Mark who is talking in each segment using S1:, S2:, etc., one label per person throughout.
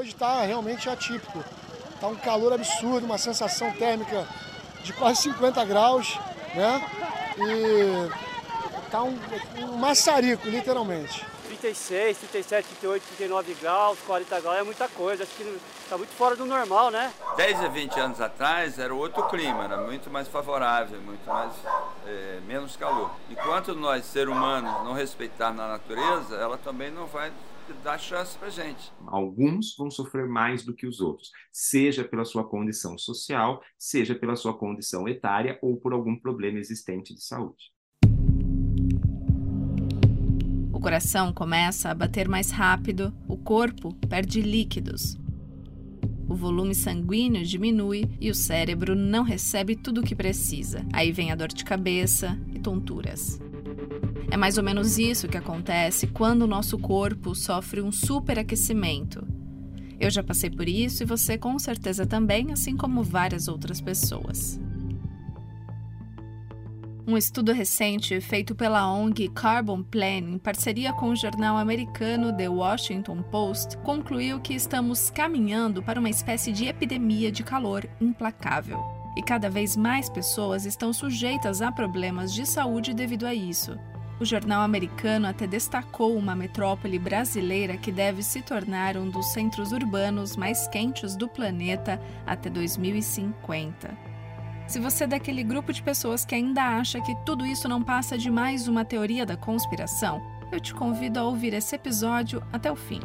S1: hoje está realmente atípico. Está um calor absurdo, uma sensação térmica de quase 50 graus, né? E está um, um maçarico, literalmente.
S2: 36, 37, 38, 39 graus, 40 graus é muita coisa. Acho que está muito fora do normal, né?
S3: 10 a 20 anos atrás era outro clima, era muito mais favorável, muito mais é, menos calor. Enquanto nós, seres humanos, não respeitarmos a natureza, ela também não vai dar chance para gente.
S4: Alguns vão sofrer mais do que os outros, seja pela sua condição social, seja pela sua condição etária ou por algum problema existente de saúde.
S5: O coração começa a bater mais rápido, o corpo perde líquidos. O volume sanguíneo diminui e o cérebro não recebe tudo o que precisa. Aí vem a dor de cabeça e tonturas. É mais ou menos isso que acontece quando o nosso corpo sofre um superaquecimento. Eu já passei por isso e você com certeza também, assim como várias outras pessoas. Um estudo recente feito pela ONG Carbon Plan, em parceria com o jornal americano The Washington Post, concluiu que estamos caminhando para uma espécie de epidemia de calor implacável. E cada vez mais pessoas estão sujeitas a problemas de saúde devido a isso. O jornal americano até destacou uma metrópole brasileira que deve se tornar um dos centros urbanos mais quentes do planeta até 2050. Se você é daquele grupo de pessoas que ainda acha que tudo isso não passa de mais uma teoria da conspiração, eu te convido a ouvir esse episódio até o fim.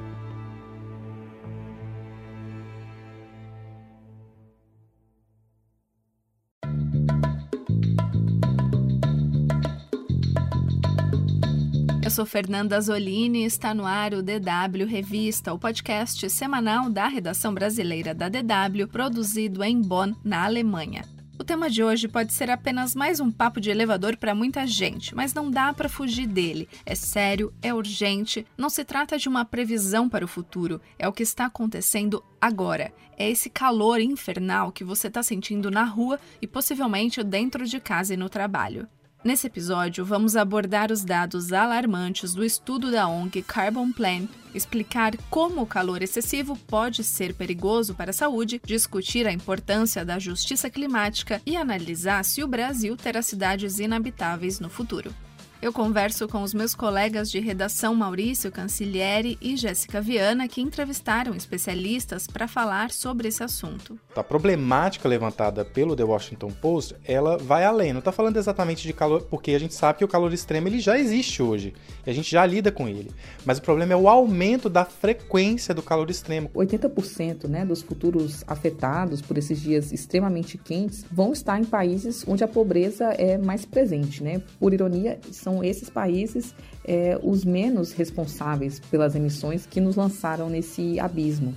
S5: Sou Fernanda Zolini e está no ar o DW Revista, o podcast semanal da redação brasileira da DW, produzido em Bonn, na Alemanha. O tema de hoje pode ser apenas mais um papo de elevador para muita gente, mas não dá para fugir dele. É sério, é urgente, não se trata de uma previsão para o futuro, é o que está acontecendo agora. É esse calor infernal que você está sentindo na rua e possivelmente dentro de casa e no trabalho. Nesse episódio, vamos abordar os dados alarmantes do estudo da ONG Carbon Plan, explicar como o calor excessivo pode ser perigoso para a saúde, discutir a importância da justiça climática e analisar se o Brasil terá cidades inabitáveis no futuro. Eu converso com os meus colegas de redação Maurício Cancilieri e Jéssica Viana, que entrevistaram especialistas para falar sobre esse assunto.
S6: A problemática levantada pelo The Washington Post, ela vai além. Não está falando exatamente de calor, porque a gente sabe que o calor extremo ele já existe hoje e a gente já lida com ele. Mas o problema é o aumento da frequência do calor extremo.
S7: 80% né, dos futuros afetados por esses dias extremamente quentes vão estar em países onde a pobreza é mais presente. Né? Por ironia, são são esses países é, os menos responsáveis pelas emissões que nos lançaram nesse abismo.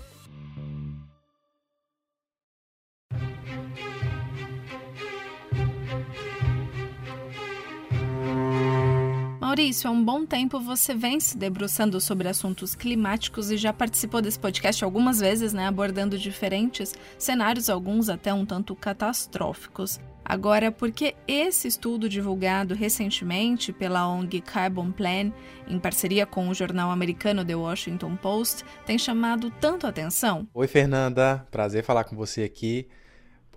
S5: Maurício, há um bom tempo você vem se debruçando sobre assuntos climáticos e já participou desse podcast algumas vezes, né, abordando diferentes cenários, alguns até um tanto catastróficos. Agora, porque esse estudo divulgado recentemente pela ONG Carbon Plan, em parceria com o jornal americano The Washington Post, tem chamado tanto atenção?
S6: Oi, Fernanda. Prazer falar com você aqui.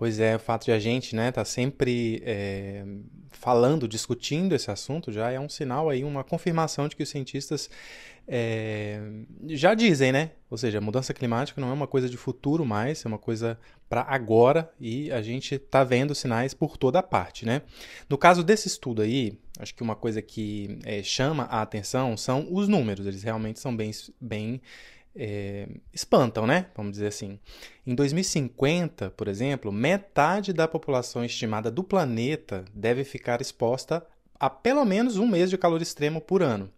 S6: Pois é, o fato de a gente né, tá sempre é, falando, discutindo esse assunto já é um sinal aí, uma confirmação de que os cientistas é, já dizem, né? Ou seja, mudança climática não é uma coisa de futuro mais, é uma coisa para agora e a gente está vendo sinais por toda parte, né? No caso desse estudo aí, acho que uma coisa que é, chama a atenção são os números, eles realmente são bem, bem é, espantam, né? Vamos dizer assim. Em 2050, por exemplo, metade da população estimada do planeta deve ficar exposta a pelo menos um mês de calor extremo por ano.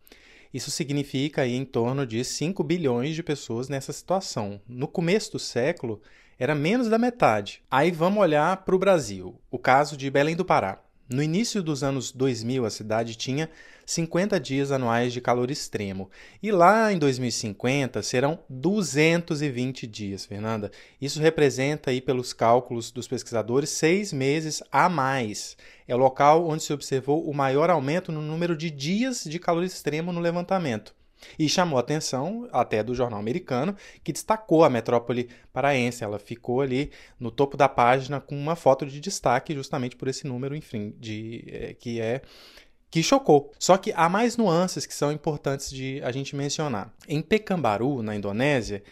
S6: Isso significa aí em torno de 5 bilhões de pessoas nessa situação. No começo do século, era menos da metade. Aí vamos olhar para o Brasil. O caso de Belém do Pará. No início dos anos 2000, a cidade tinha 50 dias anuais de calor extremo. E lá em 2050 serão 220 dias, Fernanda. Isso representa, aí, pelos cálculos dos pesquisadores, seis meses a mais. É o local onde se observou o maior aumento no número de dias de calor extremo no levantamento. E chamou a atenção até do jornal americano, que destacou a metrópole paraense. Ela ficou ali no topo da página com uma foto de destaque, justamente por esse número, enfim, de, é, que é que chocou. Só que há mais nuances que são importantes de a gente mencionar. Em Pekanbaru, na Indonésia,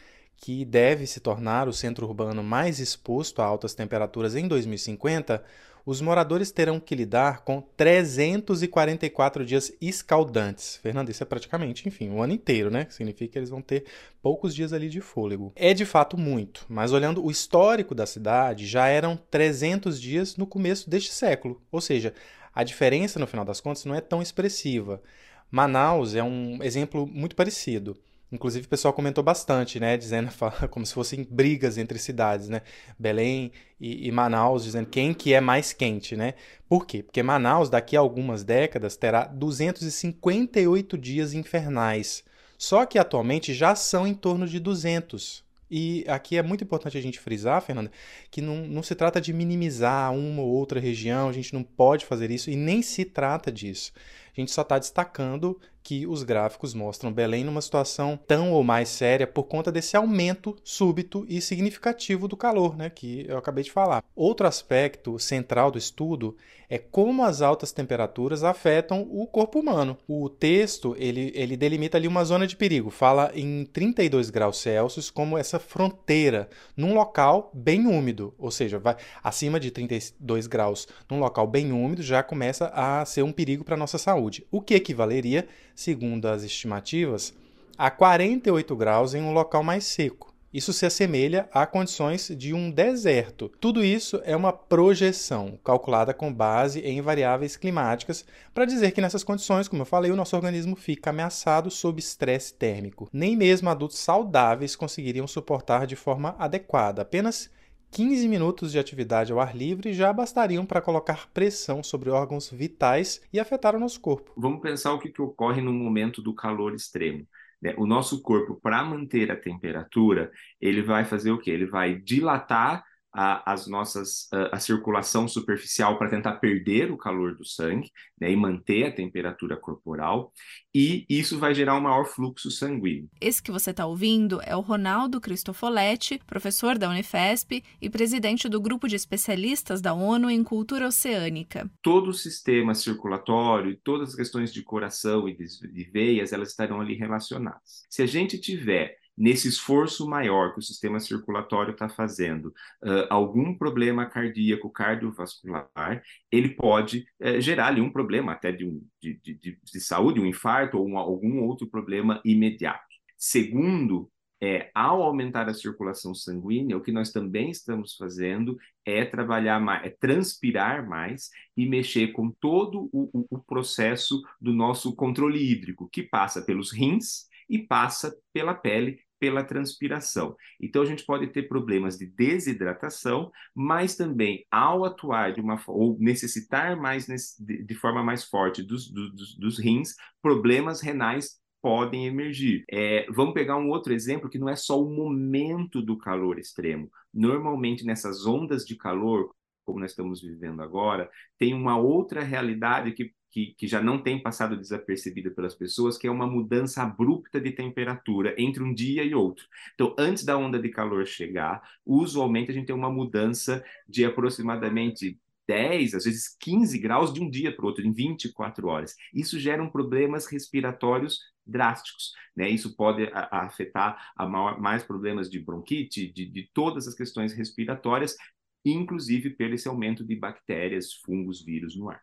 S6: que deve se tornar o centro urbano mais exposto a altas temperaturas em 2050, os moradores terão que lidar com 344 dias escaldantes. Fernando, isso é praticamente, enfim, o um ano inteiro, né? Significa que eles vão ter poucos dias ali de fôlego. É de fato muito, mas olhando o histórico da cidade, já eram 300 dias no começo deste século. Ou seja, a diferença, no final das contas, não é tão expressiva. Manaus é um exemplo muito parecido. Inclusive, o pessoal comentou bastante, né? Dizendo como se fossem brigas entre cidades, né? Belém e, e, Manaus, dizendo quem que é mais quente, né? Por quê? Porque Manaus, daqui a algumas décadas, terá 258 dias infernais. Só que atualmente já são em torno de 200. E aqui é muito importante a gente frisar, Fernanda, que não, não se trata de minimizar uma ou outra região, a gente não pode fazer isso e nem se trata disso. A gente só está destacando que os gráficos mostram Belém numa situação tão ou mais séria por conta desse aumento súbito e significativo do calor, né, que eu acabei de falar. Outro aspecto central do estudo é como as altas temperaturas afetam o corpo humano. O texto ele, ele delimita ali uma zona de perigo, fala em 32 graus Celsius como essa fronteira num local bem úmido, ou seja, vai acima de 32 graus num local bem úmido já começa a ser um perigo para nossa saúde, o que equivaleria segundo as estimativas, a 48 graus em um local mais seco. Isso se assemelha a condições de um deserto. Tudo isso é uma projeção calculada com base em variáveis climáticas para dizer que nessas condições, como eu falei, o nosso organismo fica ameaçado sob estresse térmico. Nem mesmo adultos saudáveis conseguiriam suportar de forma adequada. Apenas 15 minutos de atividade ao ar livre já bastariam para colocar pressão sobre órgãos vitais e afetar o nosso corpo.
S4: Vamos pensar o que, que ocorre no momento do calor extremo. Né? O nosso corpo, para manter a temperatura, ele vai fazer o quê? Ele vai dilatar a, as nossas a, a circulação superficial para tentar perder o calor do sangue né, e manter a temperatura corporal e isso vai gerar um maior fluxo sanguíneo.
S5: Esse que você está ouvindo é o Ronaldo Cristofoletti, professor da Unifesp e presidente do grupo de especialistas da ONU em cultura oceânica.
S4: Todo o sistema circulatório e todas as questões de coração e de, de veias elas estarão ali relacionadas. Se a gente tiver nesse esforço maior que o sistema circulatório está fazendo, uh, algum problema cardíaco, cardiovascular, ele pode uh, gerar ali um problema até de, um, de, de, de saúde, um infarto ou um, algum outro problema imediato. Segundo, é, ao aumentar a circulação sanguínea, o que nós também estamos fazendo é trabalhar mais, é transpirar mais e mexer com todo o, o, o processo do nosso controle hídrico, que passa pelos rins, e passa pela pele pela transpiração. Então a gente pode ter problemas de desidratação, mas também ao atuar de uma ou necessitar mais de, forma mais forte dos, dos, dos rins, problemas renais podem emergir. É, vamos pegar um outro exemplo que não é só o momento do calor extremo. Normalmente nessas ondas de calor, como nós estamos vivendo agora, tem uma outra realidade que que, que, já não tem passado desapercebida pelas pessoas, que é uma mudança abrupta de temperatura entre um dia e outro. Então, antes da onda de calor chegar, usualmente a gente tem uma mudança de aproximadamente 10, às vezes 15 graus de um dia para o outro, em 24 horas. Isso gera problemas respiratórios drásticos. Né? Isso pode afetar a mais problemas de bronquite, de, de todas as questões respiratórias, inclusive pelo esse aumento de bactérias, fungos, vírus no ar.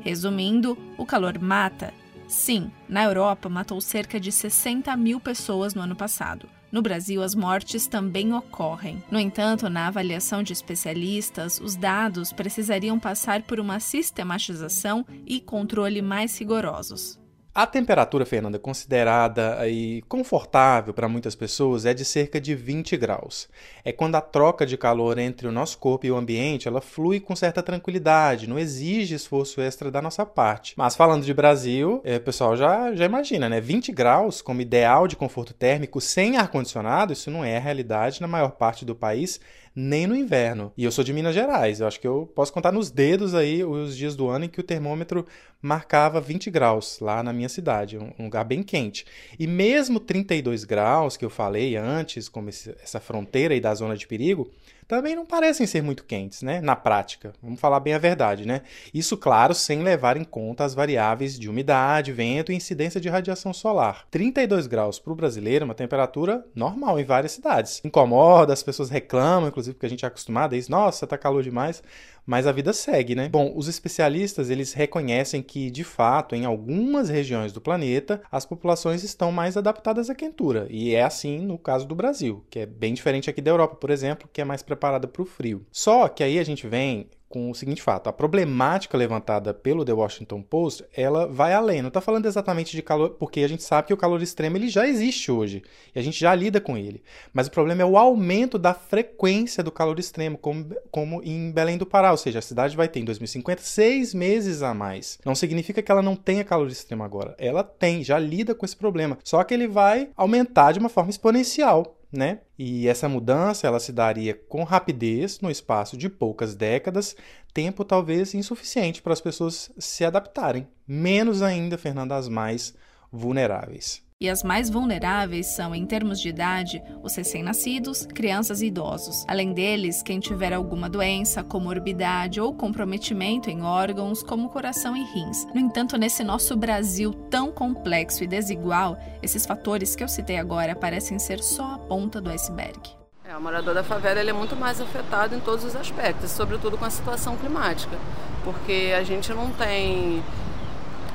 S5: Resumindo, o calor mata? Sim, na Europa matou cerca de 60 mil pessoas no ano passado. No Brasil, as mortes também ocorrem. No entanto, na avaliação de especialistas, os dados precisariam passar por uma sistematização e controle mais rigorosos.
S6: A temperatura, Fernanda, considerada aí confortável para muitas pessoas é de cerca de 20 graus. É quando a troca de calor entre o nosso corpo e o ambiente ela flui com certa tranquilidade, não exige esforço extra da nossa parte. Mas falando de Brasil, é, o pessoal já, já imagina, né? 20 graus como ideal de conforto térmico sem ar-condicionado, isso não é a realidade na maior parte do país, nem no inverno. E eu sou de Minas Gerais, eu acho que eu posso contar nos dedos aí os dias do ano em que o termômetro marcava 20 graus lá na minha cidade, um lugar bem quente. E mesmo 32 graus que eu falei antes, como essa fronteira aí da zona de perigo, também não parecem ser muito quentes, né? Na prática, vamos falar bem a verdade, né? Isso, claro, sem levar em conta as variáveis de umidade, vento e incidência de radiação solar. 32 graus para o brasileiro é uma temperatura normal em várias cidades. Incomoda, as pessoas reclamam, inclusive porque a gente é acostumado a isso, nossa, tá calor demais mas a vida segue, né? Bom, os especialistas eles reconhecem que, de fato, em algumas regiões do planeta, as populações estão mais adaptadas à quentura, e é assim no caso do Brasil, que é bem diferente aqui da Europa, por exemplo, que é mais preparada para o frio. Só que aí a gente vem com o seguinte fato: a problemática levantada pelo The Washington Post, ela vai além. Não está falando exatamente de calor, porque a gente sabe que o calor extremo ele já existe hoje e a gente já lida com ele. Mas o problema é o aumento da frequência do calor extremo, como, como em Belém do Pará, ou seja, a cidade vai ter em 2050 seis meses a mais. Não significa que ela não tenha calor extremo agora. Ela tem, já lida com esse problema. Só que ele vai aumentar de uma forma exponencial né? E essa mudança ela se daria com rapidez no espaço de poucas décadas, tempo talvez insuficiente para as pessoas se adaptarem, menos ainda, Fernanda, as mais vulneráveis.
S5: E as mais vulneráveis são, em termos de idade, os recém-nascidos, crianças e idosos. Além deles, quem tiver alguma doença, comorbidade ou comprometimento em órgãos como coração e rins. No entanto, nesse nosso Brasil tão complexo e desigual, esses fatores que eu citei agora parecem ser só a ponta do iceberg.
S8: É, o morador da favela ele é muito mais afetado em todos os aspectos, sobretudo com a situação climática, porque a gente não tem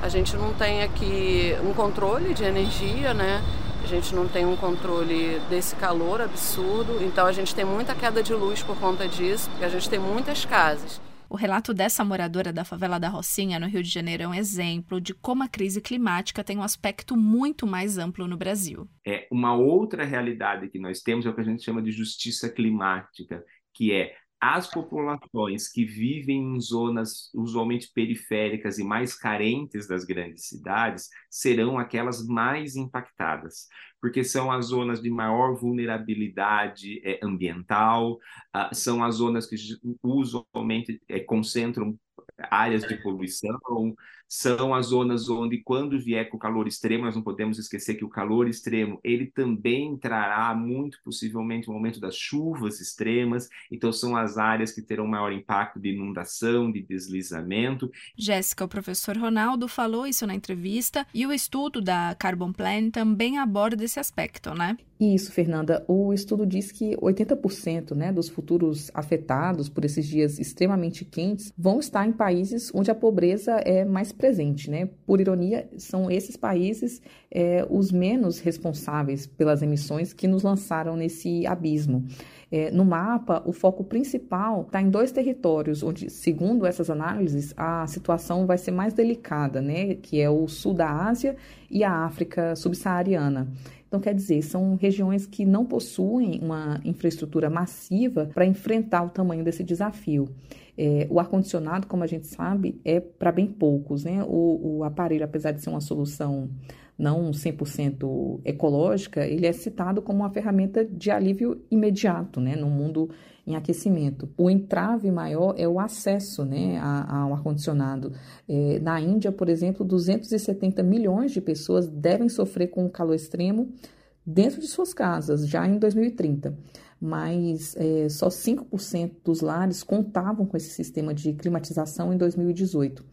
S8: a gente não tem aqui um controle de energia, né? A gente não tem um controle desse calor absurdo, então a gente tem muita queda de luz por conta disso, porque a gente tem muitas casas.
S5: O relato dessa moradora da favela da Rocinha, no Rio de Janeiro, é um exemplo de como a crise climática tem um aspecto muito mais amplo no Brasil.
S4: É uma outra realidade que nós temos é o que a gente chama de justiça climática, que é as populações que vivem em zonas usualmente periféricas e mais carentes das grandes cidades serão aquelas mais impactadas, porque são as zonas de maior vulnerabilidade é, ambiental, uh, são as zonas que usualmente é, concentram áreas de poluição, são as zonas onde, quando vier com o calor extremo, nós não podemos esquecer que o calor extremo, ele também trará, muito possivelmente, o um momento das chuvas extremas, então são as áreas que terão maior impacto de inundação, de deslizamento.
S5: Jéssica, o professor Ronaldo falou isso na entrevista, e o estudo da Carbon Plan também aborda esse aspecto, né?
S7: Isso, Fernanda. O estudo diz que 80% né, dos futuros afetados por esses dias extremamente quentes vão estar em países onde a pobreza é mais presente. Né? Por ironia, são esses países é, os menos responsáveis pelas emissões que nos lançaram nesse abismo. É, no mapa, o foco principal está em dois territórios, onde, segundo essas análises, a situação vai ser mais delicada, né? que é o sul da Ásia e a África subsaariana. Então, quer dizer, são regiões que não possuem uma infraestrutura massiva para enfrentar o tamanho desse desafio. É, o ar-condicionado, como a gente sabe, é para bem poucos. Né? O, o aparelho, apesar de ser uma solução não 100% ecológica, ele é citado como uma ferramenta de alívio imediato, né, no mundo em aquecimento. O entrave maior é o acesso né, ao ar-condicionado. É, na Índia, por exemplo, 270 milhões de pessoas devem sofrer com o calor extremo dentro de suas casas já em 2030 mas é, só 5% dos lares contavam com esse sistema de climatização em 2018.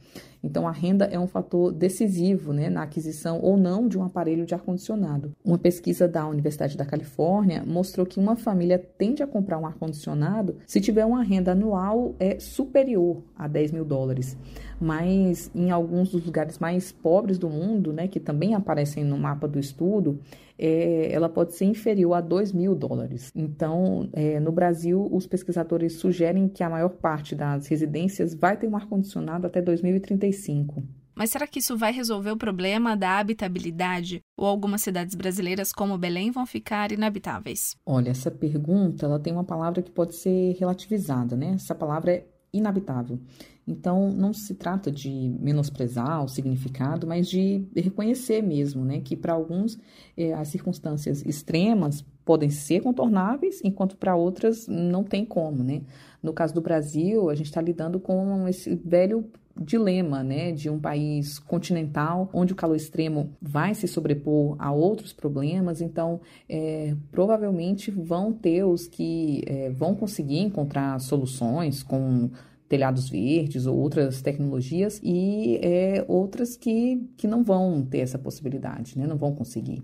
S7: Então, a renda é um fator decisivo né, na aquisição ou não de um aparelho de ar-condicionado. Uma pesquisa da Universidade da Califórnia mostrou que uma família tende a comprar um ar-condicionado se tiver uma renda anual é, superior a 10 mil dólares. Mas em alguns dos lugares mais pobres do mundo, né, que também aparecem no mapa do estudo, é, ela pode ser inferior a 2 mil dólares. Então, é, no Brasil, os pesquisadores sugerem que a maior parte das residências vai ter um ar-condicionado até 2035.
S5: Mas será que isso vai resolver o problema da habitabilidade? Ou algumas cidades brasileiras, como Belém, vão ficar inabitáveis?
S7: Olha, essa pergunta ela tem uma palavra que pode ser relativizada, né? Essa palavra é inabitável. Então, não se trata de menosprezar o significado, mas de reconhecer mesmo, né, que para alguns é, as circunstâncias extremas podem ser contornáveis, enquanto para outras não tem como, né. No caso do Brasil, a gente está lidando com esse velho dilema, né, de um país continental onde o calor extremo vai se sobrepor a outros problemas. Então, é, provavelmente vão ter os que é, vão conseguir encontrar soluções com telhados verdes ou outras tecnologias e é, outras que, que não vão ter essa possibilidade, né? não vão conseguir.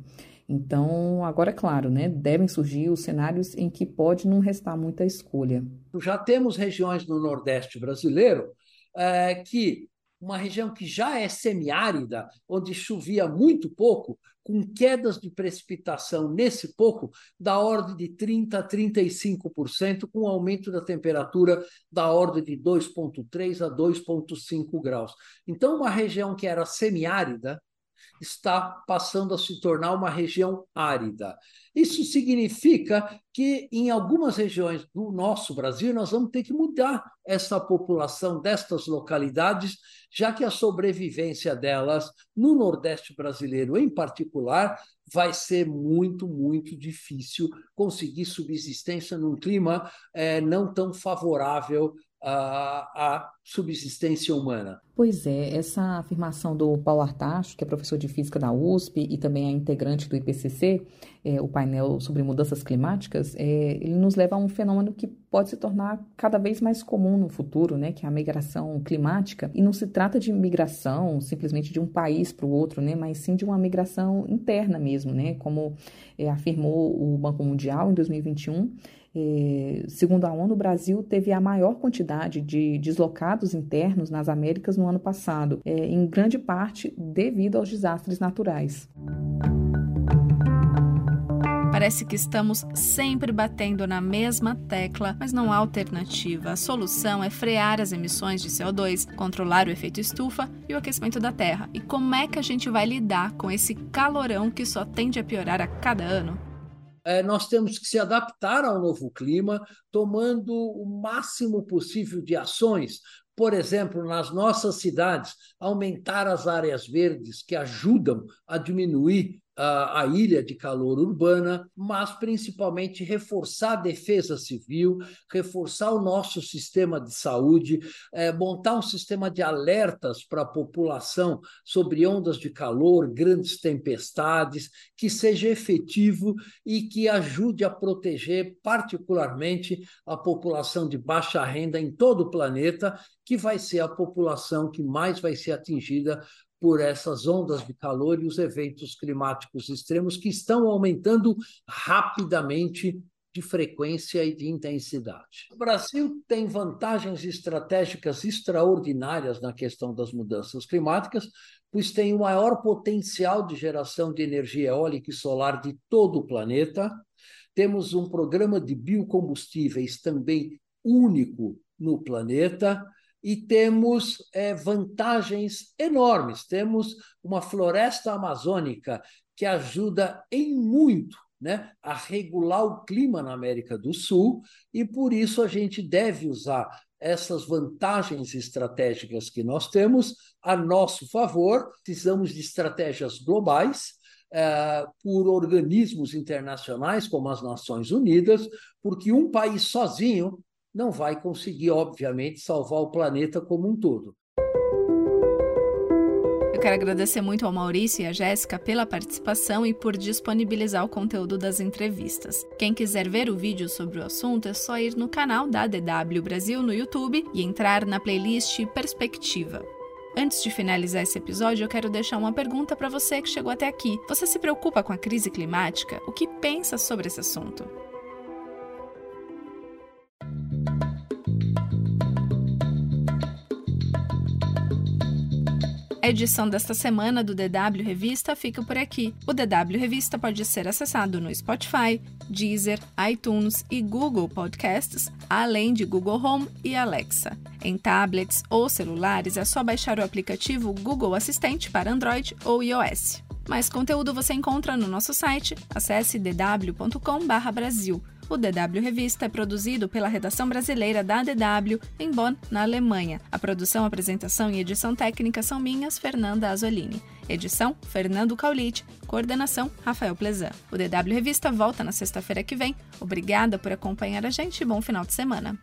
S7: Então, agora é claro, né, devem surgir os cenários em que pode não restar muita escolha.
S9: Já temos regiões no Nordeste brasileiro é, que uma região que já é semiárida, onde chovia muito pouco, com quedas de precipitação nesse pouco da ordem de 30% a 35%, com aumento da temperatura da ordem de 2,3 a 2,5 graus. Então, uma região que era semiárida está passando a se tornar uma região árida. Isso significa que em algumas regiões do nosso Brasil nós vamos ter que mudar essa população destas localidades, já que a sobrevivência delas no Nordeste brasileiro em particular vai ser muito, muito difícil conseguir subsistência num clima é, não tão favorável à, subsistência humana.
S7: Pois é, essa afirmação do Paulo Artacho, que é professor de física da USP e também é integrante do IPCC, é, o painel sobre mudanças climáticas, é, ele nos leva a um fenômeno que pode se tornar cada vez mais comum no futuro, né, que é a migração climática. E não se trata de migração simplesmente de um país para o outro, né, mas sim de uma migração interna mesmo, né, como é, afirmou o Banco Mundial em 2021 é, segundo a ONU, o Brasil teve a maior quantidade de deslocados internos nas Américas no ano passado, é, em grande parte devido aos desastres naturais.
S5: Parece que estamos sempre batendo na mesma tecla, mas não há alternativa. A solução é frear as emissões de CO2, controlar o efeito estufa e o aquecimento da Terra. E como é que a gente vai lidar com esse calorão que só tende a piorar a cada ano?
S9: É, nós temos que se adaptar ao novo clima, tomando o máximo possível de ações. Por exemplo, nas nossas cidades, aumentar as áreas verdes que ajudam a diminuir a, ilha de calor urbana, mas principalmente reforçar a defesa civil, reforçar o nosso sistema de saúde, é, montar um sistema de alertas para a população sobre ondas de calor, grandes tempestades, que seja efetivo e que ajude a proteger particularmente a população de baixa renda em todo o planeta, que vai ser a população que mais vai ser atingida por essas ondas de calor e os eventos climáticos extremos que estão aumentando rapidamente de frequência e de intensidade. O Brasil tem vantagens estratégicas extraordinárias na questão das mudanças climáticas, pois tem o maior potencial de geração de energia eólica e solar de todo o planeta. Temos um programa de biocombustíveis também único no planeta e temos é, vantagens enormes. Temos uma floresta amazônica que ajuda em muito né, a regular o clima na América do Sul, e por isso a gente deve usar essas vantagens estratégicas que nós temos a nosso favor. Precisamos de estratégias globais. É, por organismos internacionais como as Nações Unidas, porque um país sozinho não vai conseguir, obviamente, salvar o planeta como um todo.
S5: Eu quero agradecer muito ao Maurício e à Jéssica pela participação e por disponibilizar o conteúdo das entrevistas. Quem quiser ver o vídeo sobre o assunto é só ir no canal da DW Brasil no YouTube e entrar na playlist Perspectiva. Antes de finalizar esse episódio, eu quero deixar uma pergunta para você que chegou até aqui. Você se preocupa com a crise climática? O que pensa sobre esse assunto? A edição desta semana do DW Revista fica por aqui. O DW Revista pode ser acessado no Spotify, Deezer, iTunes e Google Podcasts, além de Google Home e Alexa. Em tablets ou celulares é só baixar o aplicativo Google Assistente para Android ou iOS. Mais conteúdo você encontra no nosso site. Acesse dw.com/brasil. O DW Revista é produzido pela redação brasileira da DW em Bonn, na Alemanha. A produção, apresentação e edição técnica são minhas, Fernanda Azolini. Edição: Fernando Caulite. Coordenação: Rafael Plezan. O DW Revista volta na sexta-feira que vem. Obrigada por acompanhar a gente e bom final de semana.